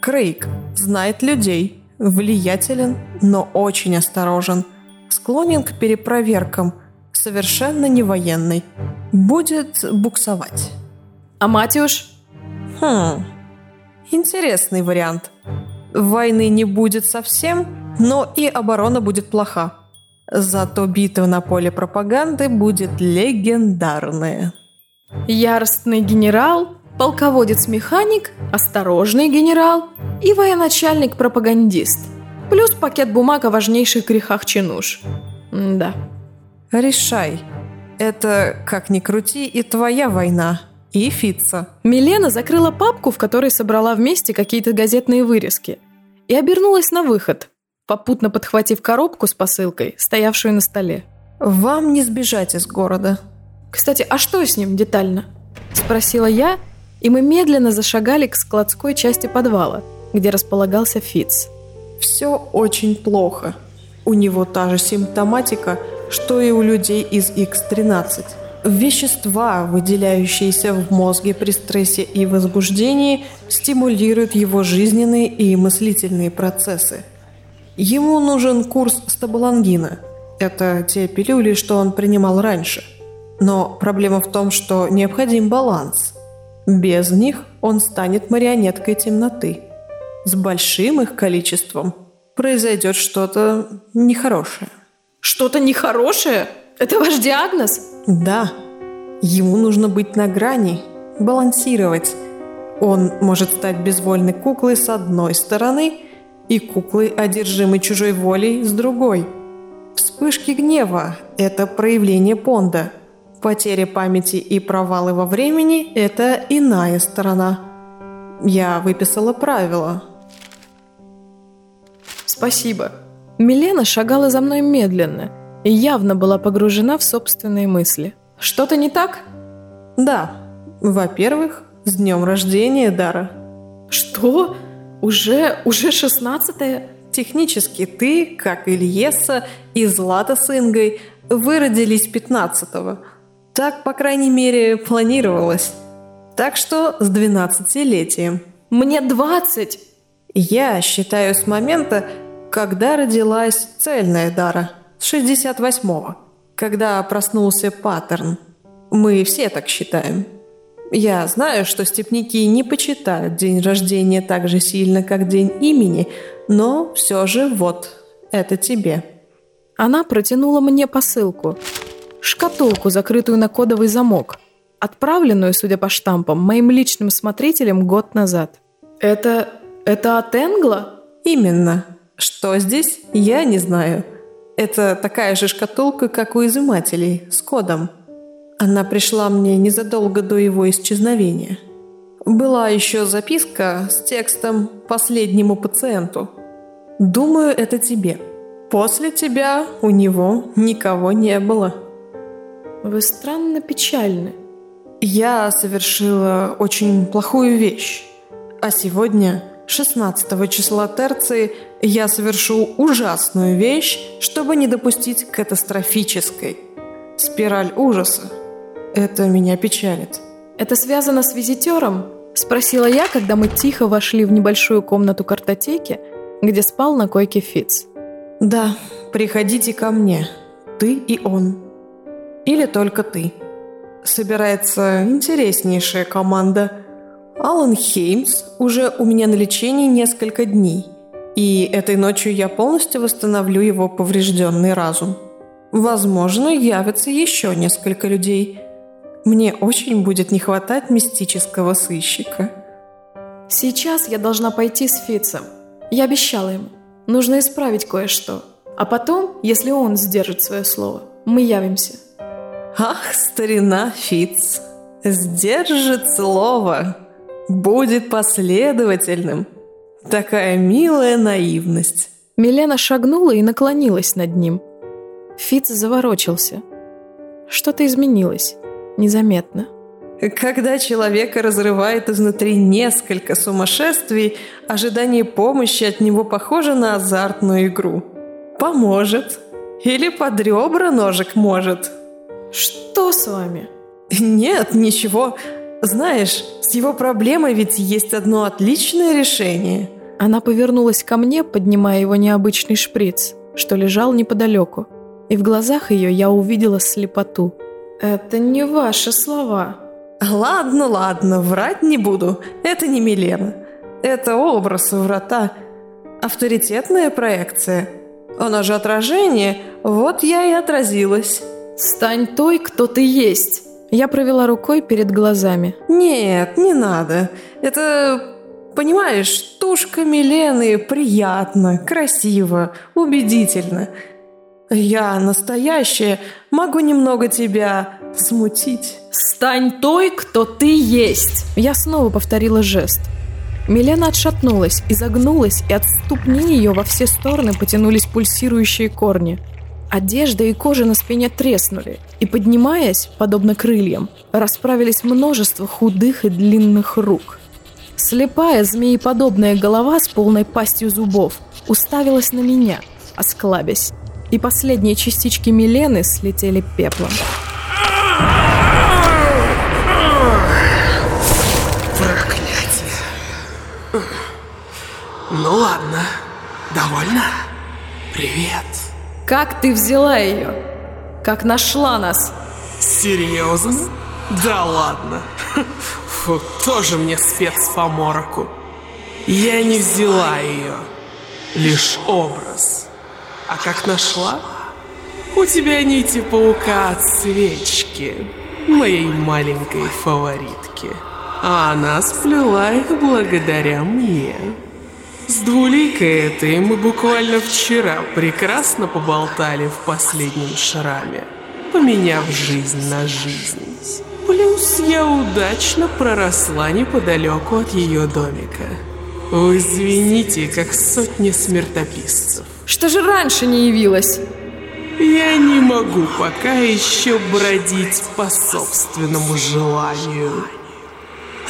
Крейг знает людей, влиятелен, но очень осторожен. Склонен к перепроверкам, совершенно не военный. Будет буксовать. А Матюш? Хм, интересный вариант. Войны не будет совсем, но и оборона будет плоха. Зато битва на поле пропаганды будет легендарная. Яростный генерал, полководец-механик, осторожный генерал и военачальник-пропагандист. Плюс пакет бумаг о важнейших грехах чинуш. М да. Решай. Это, как ни крути, и твоя война. И Фица. Милена закрыла папку, в которой собрала вместе какие-то газетные вырезки, и обернулась на выход, попутно подхватив коробку с посылкой, стоявшую на столе. Вам не сбежать из города. Кстати, а что с ним детально? Спросила я, и мы медленно зашагали к складской части подвала, где располагался Фиц. Все очень плохо. У него та же симптоматика, что и у людей из X13. Вещества, выделяющиеся в мозге при стрессе и возбуждении, стимулируют его жизненные и мыслительные процессы. Ему нужен курс стабалангина. Это те пилюли, что он принимал раньше. Но проблема в том, что необходим баланс. Без них он станет марионеткой темноты. С большим их количеством произойдет что-то нехорошее. Что-то нехорошее? Это ваш диагноз? Да. Ему нужно быть на грани, балансировать. Он может стать безвольной куклой с одной стороны и куклой, одержимой чужой волей, с другой. Вспышки гнева – это проявление понда. Потеря памяти и провалы во времени – это иная сторона. Я выписала правила. Спасибо. Милена шагала за мной медленно и явно была погружена в собственные мысли. Что-то не так? Да. Во-первых, с днем рождения, Дара. Что? Уже, уже шестнадцатое? Технически ты, как Ильеса и Злата с Ингой, выродились пятнадцатого. Так, по крайней мере, планировалось. Так что с двенадцатилетием. Мне двадцать! Я считаю с момента, когда родилась цельная Дара, с 68-го, когда проснулся паттерн. Мы все так считаем. Я знаю, что степники не почитают день рождения так же сильно, как день имени, но все же вот, это тебе. Она протянула мне посылку. Шкатулку, закрытую на кодовый замок, отправленную, судя по штампам, моим личным смотрителем год назад. Это... это от Энгла? Именно. Что здесь, я не знаю. Это такая же шкатулка, как у изымателей, с кодом. Она пришла мне незадолго до его исчезновения. Была еще записка с текстом «Последнему пациенту». Думаю, это тебе. После тебя у него никого не было. Вы странно печальны. Я совершила очень плохую вещь. А сегодня 16 числа терции я совершу ужасную вещь, чтобы не допустить катастрофической. Спираль ужаса. Это меня печалит. Это связано с визитером? Спросила я, когда мы тихо вошли в небольшую комнату картотеки, где спал на койке Фиц. Да, приходите ко мне. Ты и он. Или только ты. Собирается интереснейшая команда – Алан Хеймс уже у меня на лечении несколько дней, и этой ночью я полностью восстановлю его поврежденный разум. Возможно, явится еще несколько людей. Мне очень будет не хватать мистического сыщика. Сейчас я должна пойти с Фицем. Я обещала ему. Нужно исправить кое-что. А потом, если он сдержит свое слово, мы явимся. Ах, старина Фиц, сдержит слово будет последовательным. Такая милая наивность. Милена шагнула и наклонилась над ним. Фиц заворочился. Что-то изменилось. Незаметно. Когда человека разрывает изнутри несколько сумасшествий, ожидание помощи от него похоже на азартную игру. Поможет. Или под ребра ножик может. Что с вами? Нет, ничего. Знаешь, с его проблемой ведь есть одно отличное решение. Она повернулась ко мне, поднимая его необычный шприц, что лежал неподалеку. И в глазах ее я увидела слепоту. «Это не ваши слова». «Ладно, ладно, врать не буду. Это не Милена. Это образ врата. Авторитетная проекция. Она же отражение, вот я и отразилась». «Стань той, кто ты есть». Я провела рукой перед глазами. «Нет, не надо. Это, понимаешь, тушка Милены приятно, красиво, убедительно. Я настоящая, могу немного тебя смутить». «Стань той, кто ты есть!» Я снова повторила жест. Милена отшатнулась, изогнулась, и от ступни ее во все стороны потянулись пульсирующие корни. Одежда и кожа на спине треснули, и, поднимаясь, подобно крыльям, расправились множество худых и длинных рук. Слепая змееподобная голова с полной пастью зубов уставилась на меня, осклабясь, и последние частички Милены слетели пеплом. Проклятие. Ну ладно, довольно? Привет. Как ты взяла ее? Как нашла нас? Серьезно? Да ладно. Фу, тоже мне спец по мороку. Я не взяла ее. Лишь образ. А как нашла? У тебя нити паука от свечки, моей маленькой фаворитки. А она сплела их благодаря мне. С двуликой этой мы буквально вчера прекрасно поболтали в последнем шраме, поменяв жизнь на жизнь. Плюс я удачно проросла неподалеку от ее домика. Вы извините, как сотни смертописцев. Что же раньше не явилась? Я не могу пока еще бродить по собственному желанию.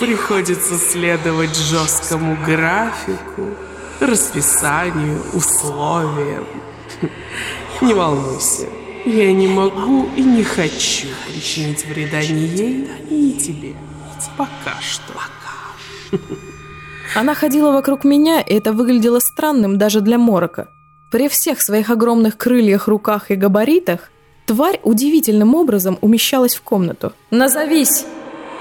Приходится следовать жесткому графику, расписанию, условиям. Не волнуйся, я не могу и не хочу причинить вреда ни ей, ни тебе. Пока что. Она ходила вокруг меня, и это выглядело странным даже для Морока. При всех своих огромных крыльях, руках и габаритах тварь удивительным образом умещалась в комнату. «Назовись!»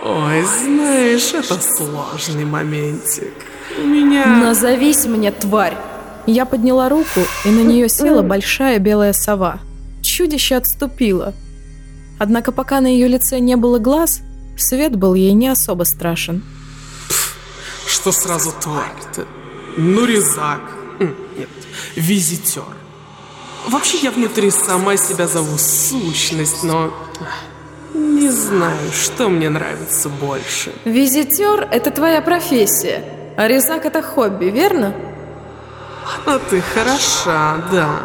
Ой, знаешь, это сложный моментик. У меня... «Назовись мне, тварь!» Я подняла руку, и на нее села большая белая сова. Чудище отступило. Однако пока на ее лице не было глаз, свет был ей не особо страшен. Что сразу тварь-то? Ну, резак. Нет, визитер. Вообще я внутри сама себя зову сущность, но... Не знаю, что мне нравится больше. Визитер – это твоя профессия, а резак – это хобби, верно? А ты хороша, да.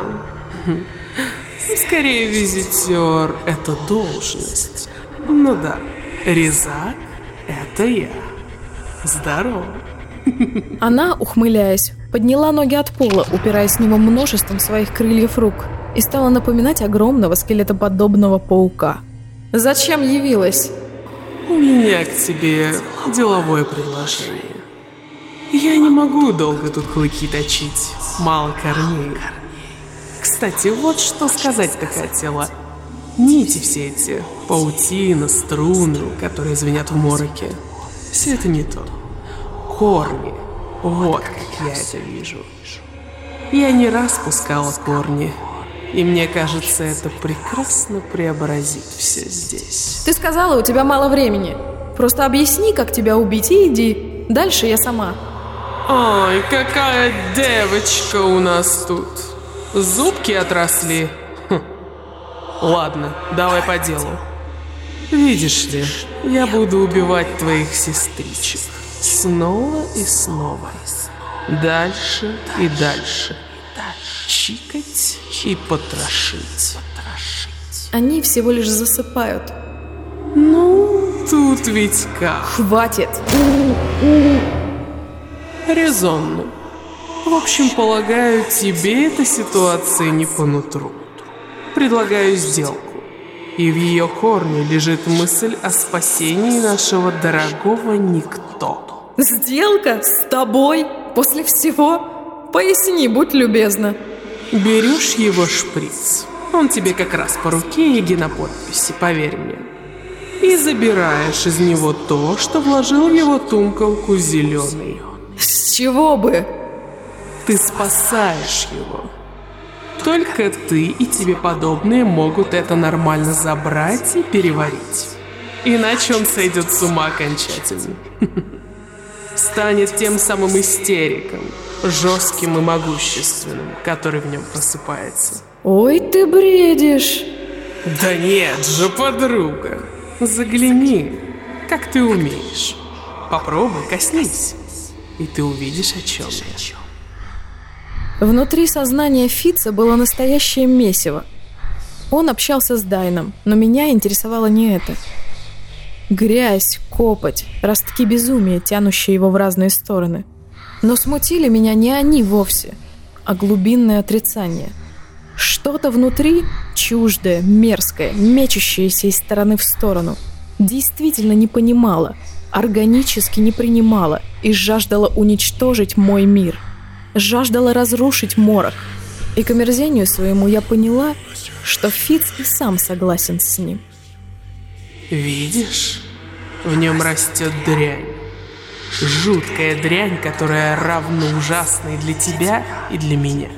Скорее, визитер – это должность. Ну да, резак – это я. Здорово. Она, ухмыляясь, подняла ноги от пола, упираясь в него множеством своих крыльев рук, и стала напоминать огромного скелетоподобного паука. «Зачем явилась?» У меня к тебе деловое предложение. Я не могу долго тут клыки точить, мало корней. Кстати, вот что сказать-то хотела. Нити все эти, паутина, струны, которые звенят в мороке. Все это не то. Корни. Вот как я это вижу. Я не раз пускала корни, и мне кажется, это прекрасно преобразит все здесь. Ты сказала, у тебя мало времени. Просто объясни, как тебя убить, и иди. Дальше я сама. Ой, какая девочка у нас тут. Зубки отросли. Хм. Ладно, давай по делу. Видишь ли, я буду убивать твоих сестричек. Снова и снова. Дальше и дальше. Чикать и потрошить. Они всего лишь засыпают. Ну, тут ведь как. Хватит. Резонно. В общем, полагаю, тебе эта ситуация не по нутру. Предлагаю сделку. И в ее корне лежит мысль о спасении нашего дорогого никто. Сделка? С тобой? После всего? Поясни, будь любезна. Берешь его шприц. Он тебе как раз по руке и геноподписи, поверь мне. И забираешь из него то, что вложил в его тумкалку зеленый. С чего бы? Ты спасаешь его. Только ты и тебе подобные могут это нормально забрать и переварить. Иначе он сойдет с ума окончательно. [laughs] Станет тем самым истериком, жестким и могущественным, который в нем просыпается. Ой, ты бредишь. Да нет же, подруга. Загляни, как ты умеешь. Попробуй, коснись. И ты увидишь, о чем я. Внутри сознания Фица было настоящее месиво. Он общался с Дайном, но меня интересовало не это. Грязь, копоть, ростки безумия, тянущие его в разные стороны. Но смутили меня не они вовсе, а глубинное отрицание. Что-то внутри чуждое, мерзкое, мечущееся из стороны в сторону. Действительно не понимала, органически не принимала и жаждала уничтожить мой мир. Жаждала разрушить морок. И к омерзению своему я поняла, что Фиц и сам согласен с ним. Видишь? В нем растет дрянь. Жуткая дрянь, которая равно ужасной для тебя и для меня.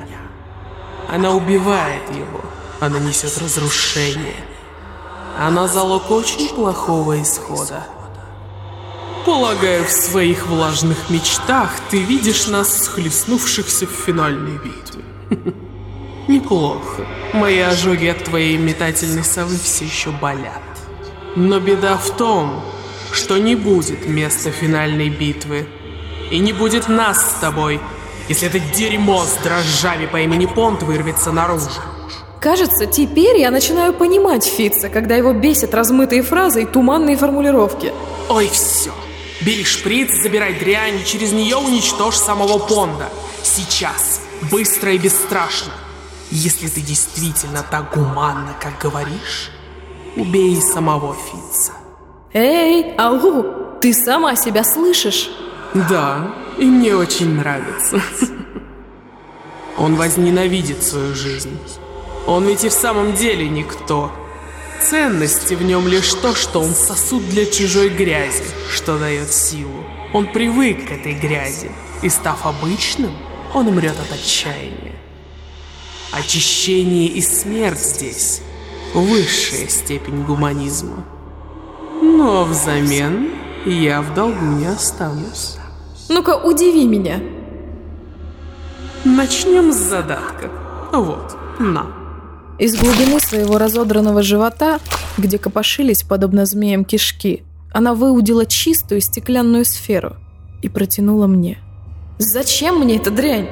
Она убивает его, она несет разрушение. Она залог очень плохого исхода. Полагаю, в своих влажных мечтах ты видишь нас схлестнувшихся в финальной битве. [laughs] Неплохо. Мои ожоги от твоей метательной совы все еще болят. Но беда в том, что не будет места финальной битвы. И не будет нас с тобой, если это дерьмо с дрожжами по имени Понт вырвется наружу. Кажется, теперь я начинаю понимать Фитца, когда его бесят размытые фразы и туманные формулировки. Ой, все. Бери шприц, забирай дрянь, и через нее уничтожь самого Понда. Сейчас. Быстро и бесстрашно. Если ты действительно так гуманно, как говоришь, убей самого Фитца. Эй, ау, ты сама себя слышишь? Да, и мне очень нравится. Он возненавидит свою жизнь. Он ведь и в самом деле никто. Ценности в нем лишь то, что он сосуд для чужой грязи, что дает силу. Он привык к этой грязи, и став обычным, он умрет от отчаяния. Очищение и смерть здесь – высшая степень гуманизма. Но взамен я в долгу не останусь. Ну-ка, удиви меня. Начнем с задатка. Вот, на. Из глубины своего разодранного живота, где копошились, подобно змеям, кишки, она выудила чистую стеклянную сферу и протянула мне. «Зачем мне эта дрянь?»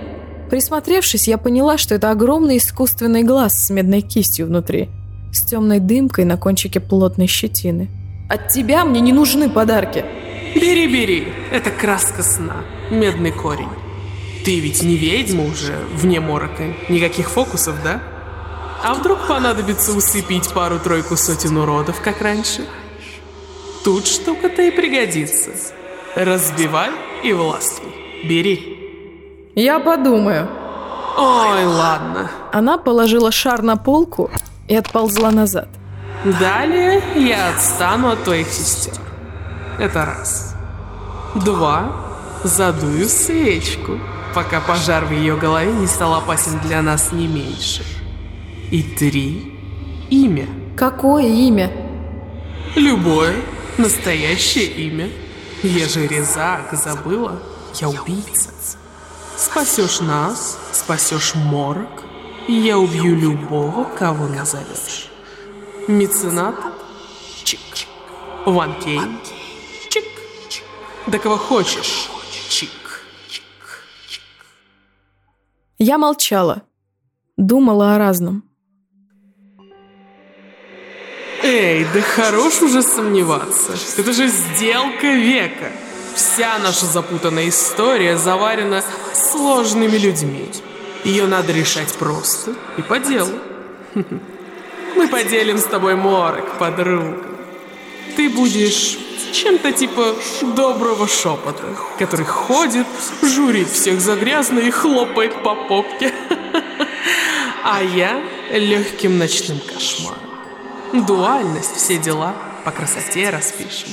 Присмотревшись, я поняла, что это огромный искусственный глаз с медной кистью внутри, с темной дымкой на кончике плотной щетины. От тебя мне не нужны подарки. Бери, бери. Это краска сна. Медный корень. Ты ведь не ведьма уже, вне морока. Никаких фокусов, да? А вдруг понадобится усыпить пару-тройку сотен уродов, как раньше? Тут штука-то и пригодится. Разбивай и властвуй. Бери. Я подумаю. Ой, ладно. Она положила шар на полку и отползла назад. Далее я отстану от твоих сестер. Это раз. Два. Задую свечку, пока пожар в ее голове не стал опасен для нас не меньше. И три. Имя. Какое имя? Любое. Настоящее имя. Я же резак, забыла? Я убийца. Спасешь нас, спасешь морок, и я убью любого, кого назовешь. Меценат? Чик. Ван Кейн? Чик. Да кого хочешь? Чик. Я молчала. Думала о разном. Эй, да хорош уже сомневаться. Это же сделка века. Вся наша запутанная история заварена сложными людьми. Ее надо решать просто и по делу. [laughs] Мы поделим с тобой морок, подруга. Ты будешь чем-то типа доброго шепота, который ходит, журит всех за грязно и хлопает по попке. [laughs] А я легким ночным кошмаром. Дуальность, все дела, по красоте распишем.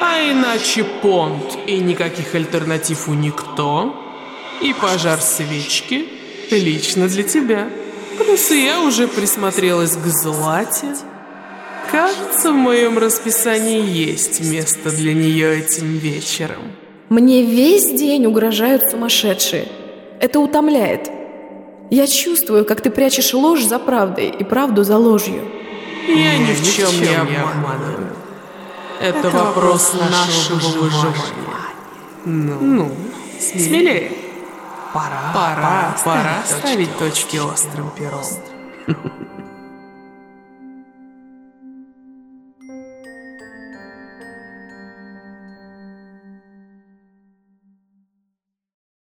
А иначе понт и никаких альтернатив у никто. И пожар свечки лично для тебя. Плюс я уже присмотрелась к злате. Кажется, в моем расписании есть место для нее этим вечером. Мне весь день угрожают сумасшедшие. Это утомляет. Я чувствую, как ты прячешь ложь за правдой и правду за ложью. Я ни в чем не обманываю. Это, Это вопрос нашего выживания. Ну, ну смелее. Пора, пора, пора ставить точки острым пером.